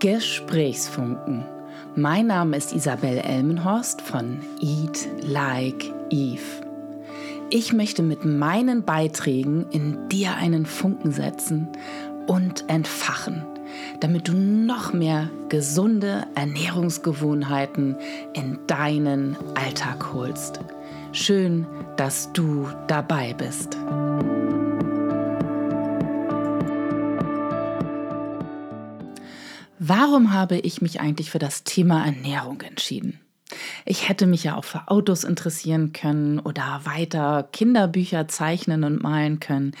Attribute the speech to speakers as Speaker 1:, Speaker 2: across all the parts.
Speaker 1: Gesprächsfunken. Mein Name ist Isabel Elmenhorst von Eat Like Eve. Ich möchte mit meinen Beiträgen in dir einen Funken setzen und entfachen, damit du noch mehr gesunde Ernährungsgewohnheiten in deinen Alltag holst. Schön, dass du dabei bist. Warum habe ich mich eigentlich für das Thema Ernährung entschieden? Ich hätte mich ja auch für Autos interessieren können oder weiter Kinderbücher zeichnen und malen können.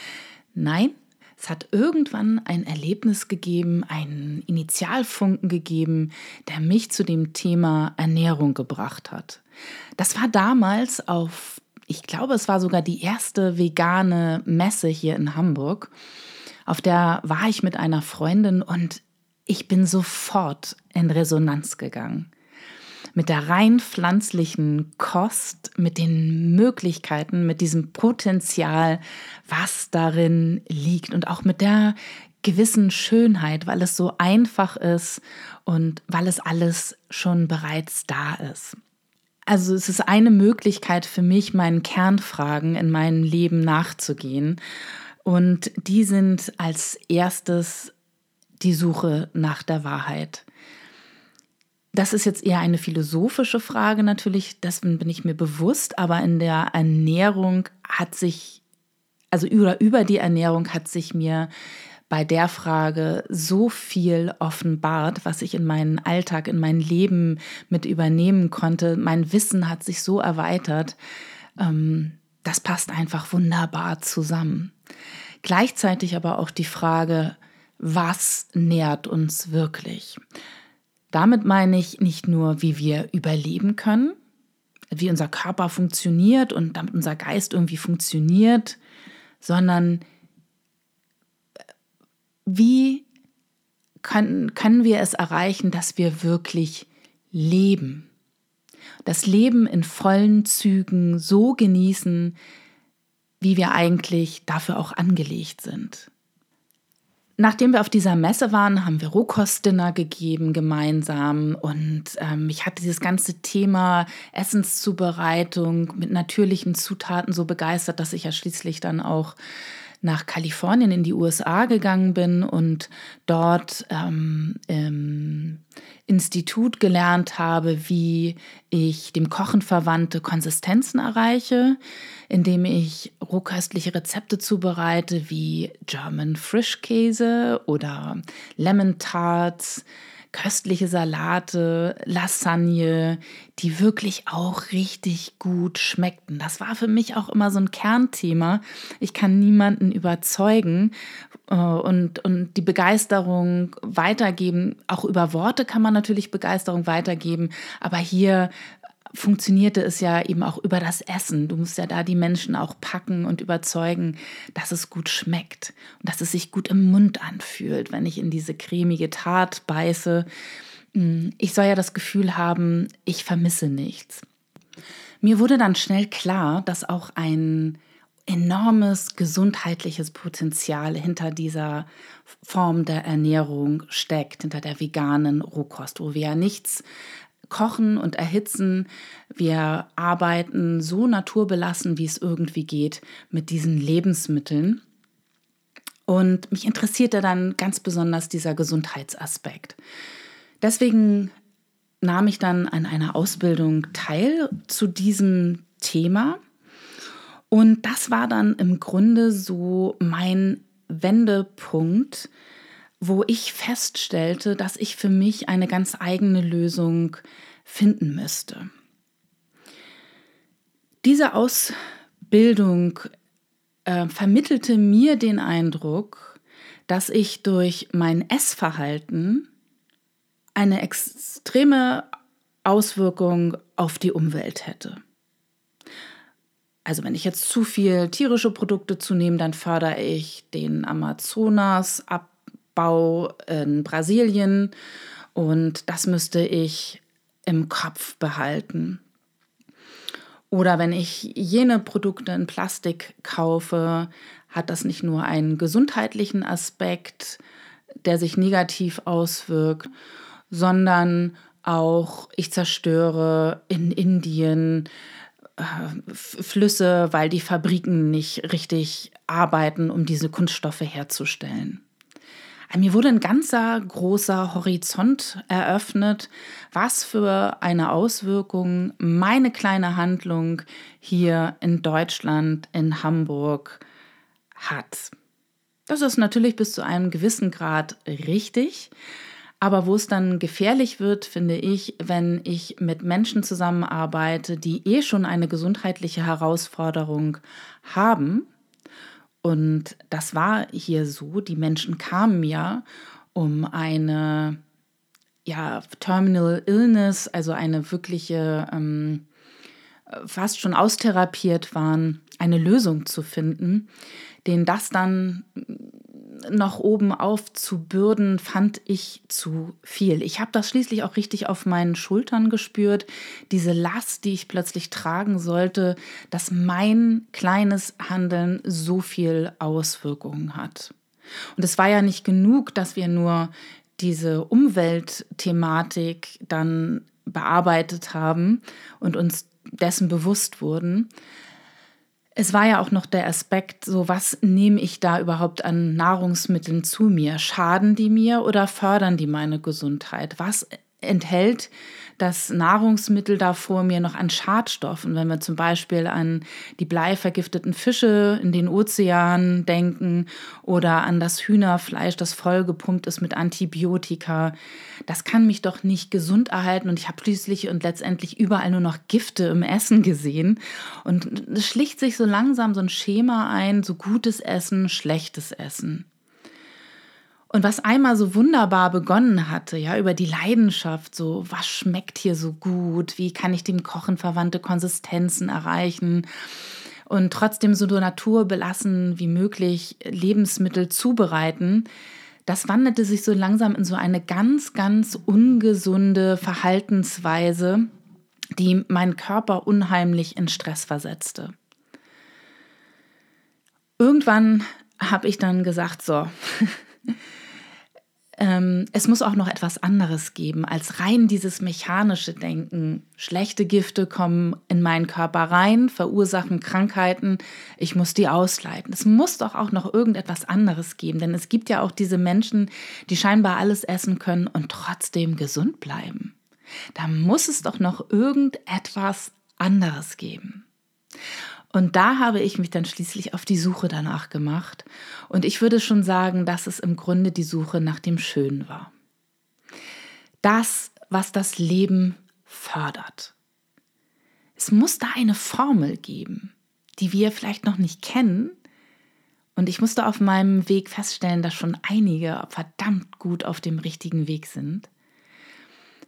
Speaker 1: Nein, es hat irgendwann ein Erlebnis gegeben, einen Initialfunken gegeben, der mich zu dem Thema Ernährung gebracht hat. Das war damals auf, ich glaube, es war sogar die erste vegane Messe hier in Hamburg. Auf der war ich mit einer Freundin und ich bin sofort in Resonanz gegangen. Mit der rein pflanzlichen Kost, mit den Möglichkeiten, mit diesem Potenzial, was darin liegt und auch mit der gewissen Schönheit, weil es so einfach ist und weil es alles schon bereits da ist. Also es ist eine Möglichkeit für mich, meinen Kernfragen in meinem Leben nachzugehen. Und die sind als erstes die Suche nach der Wahrheit. Das ist jetzt eher eine philosophische Frage natürlich, dessen bin ich mir bewusst, aber in der Ernährung hat sich, also über, über die Ernährung hat sich mir bei der Frage so viel offenbart, was ich in meinen Alltag, in mein Leben mit übernehmen konnte. Mein Wissen hat sich so erweitert. Ähm, das passt einfach wunderbar zusammen. Gleichzeitig aber auch die Frage, was nährt uns wirklich. Damit meine ich nicht nur, wie wir überleben können, wie unser Körper funktioniert und damit unser Geist irgendwie funktioniert, sondern wie können, können wir es erreichen, dass wir wirklich leben. Das Leben in vollen Zügen so genießen, wie wir eigentlich dafür auch angelegt sind. Nachdem wir auf dieser Messe waren, haben wir Rohkostdinner gegeben gemeinsam. Und ähm, ich hatte dieses ganze Thema Essenszubereitung mit natürlichen Zutaten so begeistert, dass ich ja schließlich dann auch nach Kalifornien in die USA gegangen bin und dort ähm, im Institut gelernt habe, wie ich dem Kochen verwandte Konsistenzen erreiche, indem ich rohköstliche Rezepte zubereite wie German Frischkäse oder Lemon Tarts köstliche Salate, Lasagne, die wirklich auch richtig gut schmeckten. Das war für mich auch immer so ein Kernthema. Ich kann niemanden überzeugen äh, und, und die Begeisterung weitergeben. Auch über Worte kann man natürlich Begeisterung weitergeben, aber hier funktionierte es ja eben auch über das Essen. Du musst ja da die Menschen auch packen und überzeugen, dass es gut schmeckt und dass es sich gut im Mund anfühlt, wenn ich in diese cremige Tat beiße. Hm, ich soll ja das Gefühl haben, ich vermisse nichts. Mir wurde dann schnell klar, dass auch ein enormes gesundheitliches Potenzial hinter dieser Form der Ernährung steckt, hinter der veganen Rohkost, wo wir ja nichts kochen und erhitzen. Wir arbeiten so naturbelassen, wie es irgendwie geht, mit diesen Lebensmitteln. Und mich interessierte dann ganz besonders dieser Gesundheitsaspekt. Deswegen nahm ich dann an einer Ausbildung teil zu diesem Thema. Und das war dann im Grunde so mein Wendepunkt, wo ich feststellte, dass ich für mich eine ganz eigene Lösung finden müsste. Diese Ausbildung äh, vermittelte mir den Eindruck, dass ich durch mein Essverhalten eine extreme Auswirkung auf die Umwelt hätte. Also wenn ich jetzt zu viel tierische Produkte zunehme, dann fördere ich den Amazonas ab Bau in Brasilien und das müsste ich im Kopf behalten. Oder wenn ich jene Produkte in Plastik kaufe, hat das nicht nur einen gesundheitlichen Aspekt, der sich negativ auswirkt, sondern auch ich zerstöre in Indien äh, Flüsse, weil die Fabriken nicht richtig arbeiten, um diese Kunststoffe herzustellen. Mir wurde ein ganzer großer Horizont eröffnet, was für eine Auswirkung meine kleine Handlung hier in Deutschland, in Hamburg hat. Das ist natürlich bis zu einem gewissen Grad richtig. Aber wo es dann gefährlich wird, finde ich, wenn ich mit Menschen zusammenarbeite, die eh schon eine gesundheitliche Herausforderung haben. Und das war hier so, die Menschen kamen ja um eine ja, Terminal Illness, also eine wirkliche, ähm, fast schon austherapiert waren, eine Lösung zu finden, denen das dann noch oben auf zu bürden, fand ich zu viel. Ich habe das schließlich auch richtig auf meinen Schultern gespürt, diese Last, die ich plötzlich tragen sollte, dass mein kleines Handeln so viel Auswirkungen hat. Und es war ja nicht genug, dass wir nur diese Umweltthematik dann bearbeitet haben und uns dessen bewusst wurden, es war ja auch noch der Aspekt, so was nehme ich da überhaupt an Nahrungsmitteln zu mir? Schaden die mir oder fördern die meine Gesundheit? Was enthält das Nahrungsmittel da vor mir noch an Schadstoffen, wenn wir zum Beispiel an die bleivergifteten Fische in den Ozeanen denken oder an das Hühnerfleisch, das vollgepumpt ist mit Antibiotika. Das kann mich doch nicht gesund erhalten und ich habe schließlich und letztendlich überall nur noch Gifte im Essen gesehen. Und es schlicht sich so langsam so ein Schema ein, so gutes Essen, schlechtes Essen. Und was einmal so wunderbar begonnen hatte, ja, über die Leidenschaft, so, was schmeckt hier so gut, wie kann ich dem Kochen verwandte Konsistenzen erreichen und trotzdem so naturbelassen wie möglich Lebensmittel zubereiten, das wandelte sich so langsam in so eine ganz, ganz ungesunde Verhaltensweise, die meinen Körper unheimlich in Stress versetzte. Irgendwann habe ich dann gesagt, so, ähm, es muss auch noch etwas anderes geben als rein dieses mechanische Denken. Schlechte Gifte kommen in meinen Körper rein, verursachen Krankheiten, ich muss die ausleiten. Es muss doch auch noch irgendetwas anderes geben, denn es gibt ja auch diese Menschen, die scheinbar alles essen können und trotzdem gesund bleiben. Da muss es doch noch irgendetwas anderes geben. Und da habe ich mich dann schließlich auf die Suche danach gemacht. Und ich würde schon sagen, dass es im Grunde die Suche nach dem Schönen war. Das, was das Leben fördert. Es muss da eine Formel geben, die wir vielleicht noch nicht kennen. Und ich musste auf meinem Weg feststellen, dass schon einige verdammt gut auf dem richtigen Weg sind.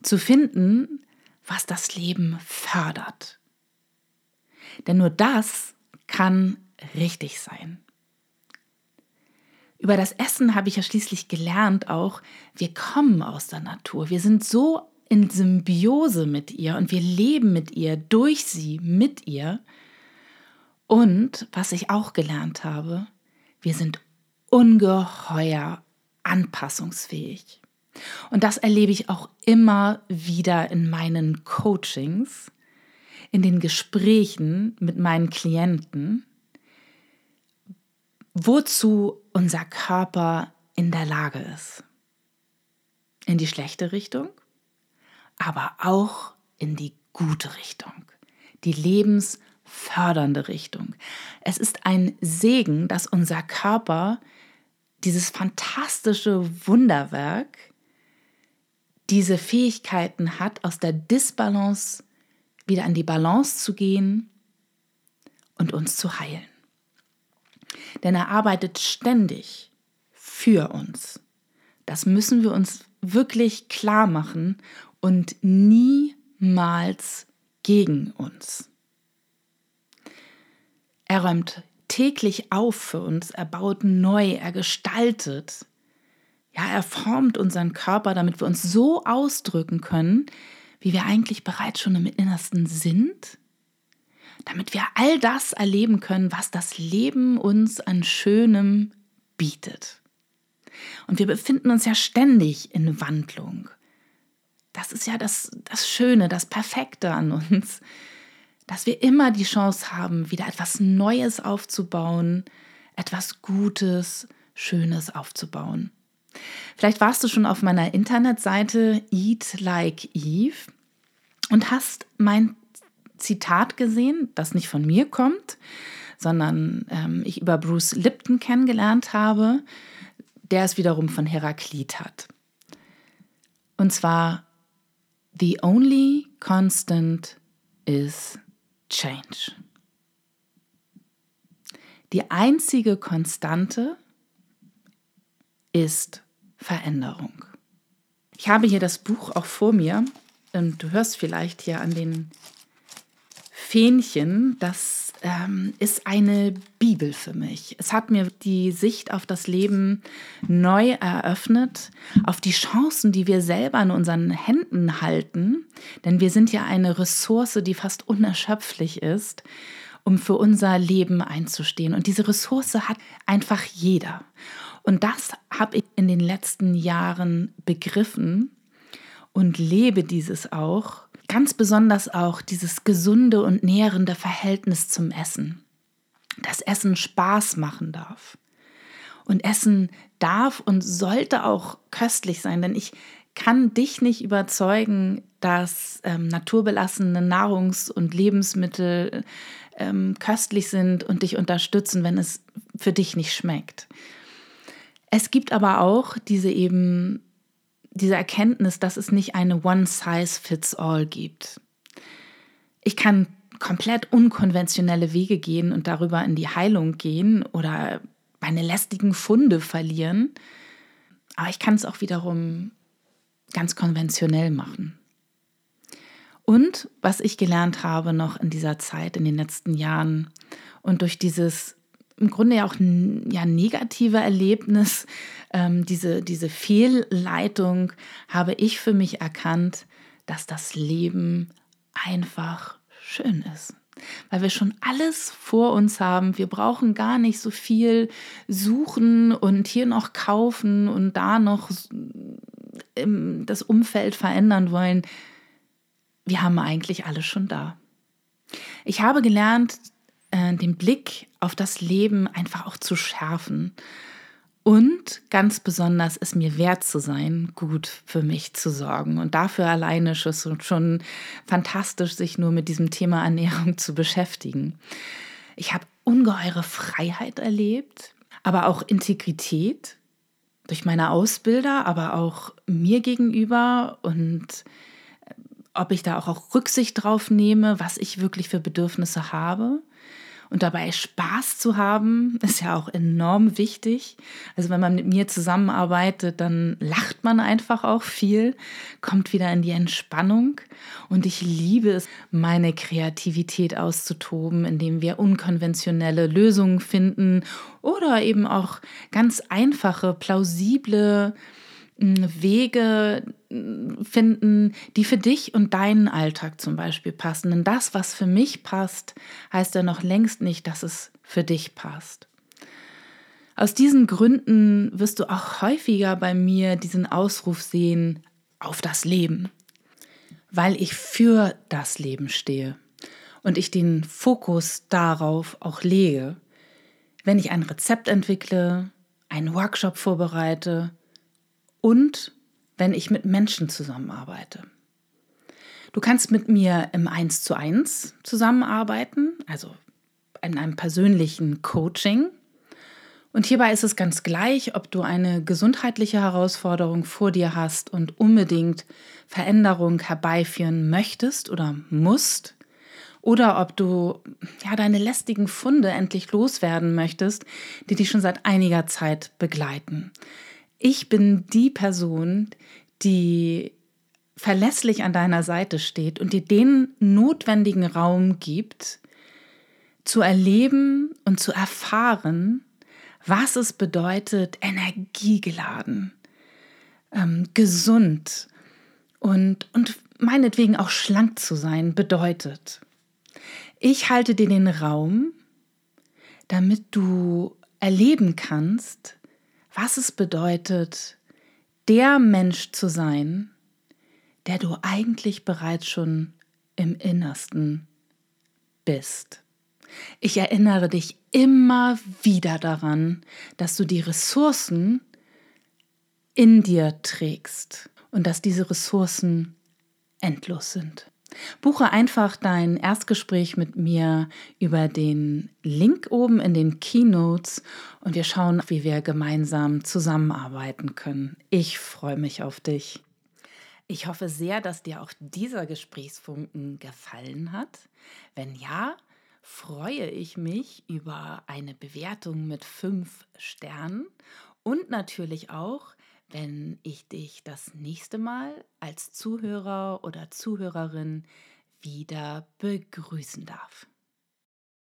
Speaker 1: Zu finden, was das Leben fördert denn nur das kann richtig sein. Über das Essen habe ich ja schließlich gelernt auch, wir kommen aus der Natur. Wir sind so in Symbiose mit ihr und wir leben mit ihr, durch sie, mit ihr. Und was ich auch gelernt habe, wir sind ungeheuer anpassungsfähig. Und das erlebe ich auch immer wieder in meinen Coachings, in den Gesprächen mit meinen Klienten, wozu unser Körper in der Lage ist. In die schlechte Richtung, aber auch in die gute Richtung, die lebensfördernde Richtung. Es ist ein Segen, dass unser Körper dieses fantastische Wunderwerk, diese Fähigkeiten hat, aus der Disbalance wieder an die Balance zu gehen und uns zu heilen. Denn er arbeitet ständig für uns. Das müssen wir uns wirklich klar machen und niemals gegen uns. Er räumt täglich auf für uns, er baut neu, er gestaltet. Ja, er formt unseren Körper, damit wir uns so ausdrücken können, wie wir eigentlich bereits schon im Innersten sind, damit wir all das erleben können, was das Leben uns an Schönem bietet. Und wir befinden uns ja ständig in Wandlung. Das ist ja das, das Schöne, das Perfekte an uns, dass wir immer die Chance haben, wieder etwas Neues aufzubauen, etwas Gutes, Schönes aufzubauen. Vielleicht warst du schon auf meiner Internetseite Eat Like Eve und hast mein Zitat gesehen, das nicht von mir kommt, sondern ähm, ich über Bruce Lipton kennengelernt habe, der es wiederum von Heraklit hat. Und zwar, The only constant is change. Die einzige Konstante ist Veränderung. Ich habe hier das Buch auch vor mir und du hörst vielleicht hier an den Fähnchen, das ähm, ist eine Bibel für mich. Es hat mir die Sicht auf das Leben neu eröffnet, auf die Chancen, die wir selber in unseren Händen halten, denn wir sind ja eine Ressource, die fast unerschöpflich ist, um für unser Leben einzustehen. Und diese Ressource hat einfach jeder. Und das habe ich in den letzten Jahren begriffen und lebe dieses auch Ganz besonders auch dieses gesunde und nährende Verhältnis zum Essen. Dass Essen Spaß machen darf. Und Essen darf und sollte auch köstlich sein, denn ich kann dich nicht überzeugen, dass ähm, naturbelassene Nahrungs- und Lebensmittel ähm, köstlich sind und dich unterstützen, wenn es für dich nicht schmeckt. Es gibt aber auch diese eben diese Erkenntnis, dass es nicht eine One-Size-Fits-All gibt. Ich kann komplett unkonventionelle Wege gehen und darüber in die Heilung gehen oder meine lästigen Funde verlieren. Aber ich kann es auch wiederum ganz konventionell machen. Und was ich gelernt habe noch in dieser Zeit, in den letzten Jahren und durch dieses im Grunde ja auch ein ja, negative Erlebnis, ähm, diese, diese Fehlleitung, habe ich für mich erkannt, dass das Leben einfach schön ist. Weil wir schon alles vor uns haben. Wir brauchen gar nicht so viel suchen und hier noch kaufen und da noch das Umfeld verändern wollen. Wir haben eigentlich alles schon da. Ich habe gelernt, äh, den Blick auf das Leben einfach auch zu schärfen. Und ganz besonders es mir wert zu sein, gut für mich zu sorgen. Und dafür alleine ist es schon fantastisch, sich nur mit diesem Thema Ernährung zu beschäftigen. Ich habe ungeheure Freiheit erlebt, aber auch Integrität durch meine Ausbilder, aber auch mir gegenüber und äh, ob ich da auch Rücksicht drauf nehme, was ich wirklich für Bedürfnisse habe. Und dabei Spaß zu haben, ist ja auch enorm wichtig. Also wenn man mit mir zusammenarbeitet, dann lacht man einfach auch viel, kommt wieder in die Entspannung. Und ich liebe es, meine Kreativität auszutoben, indem wir unkonventionelle Lösungen finden oder eben auch ganz einfache, plausible Wege finden, die für dich und deinen Alltag zum Beispiel passen. Denn das, was für mich passt, heißt ja noch längst nicht, dass es für dich passt. Aus diesen Gründen wirst du auch häufiger bei mir diesen Ausruf sehen auf das Leben, weil ich für das Leben stehe und ich den Fokus darauf auch lege. Wenn ich ein Rezept entwickle, einen Workshop vorbereite, und wenn ich mit Menschen zusammenarbeite. Du kannst mit mir im 1 zu 1 zusammenarbeiten, also in einem persönlichen Coaching. Und hierbei ist es ganz gleich, ob du eine gesundheitliche Herausforderung vor dir hast und unbedingt Veränderung herbeiführen möchtest oder musst, oder ob du ja deine lästigen Funde endlich loswerden möchtest, die dich schon seit einiger Zeit begleiten. Ich bin die Person, die verlässlich an deiner Seite steht und dir den notwendigen Raum gibt, zu erleben und zu erfahren, was es bedeutet, energiegeladen, ähm, gesund und, und meinetwegen auch schlank zu sein, bedeutet. Ich halte dir den Raum, damit du erleben kannst, was es bedeutet, der Mensch zu sein, der du eigentlich bereits schon im Innersten bist. Ich erinnere dich immer wieder daran, dass du die Ressourcen in dir trägst und dass diese Ressourcen endlos sind. Buche einfach dein Erstgespräch mit mir über den Link oben in den Keynotes und wir schauen, wie wir gemeinsam zusammenarbeiten können. Ich freue mich auf dich. Ich hoffe sehr, dass dir auch dieser Gesprächsfunken gefallen hat. Wenn ja, freue ich mich über eine Bewertung mit fünf Sternen und natürlich auch, wenn ich dich das nächste Mal als Zuhörer oder Zuhörerin wieder begrüßen darf.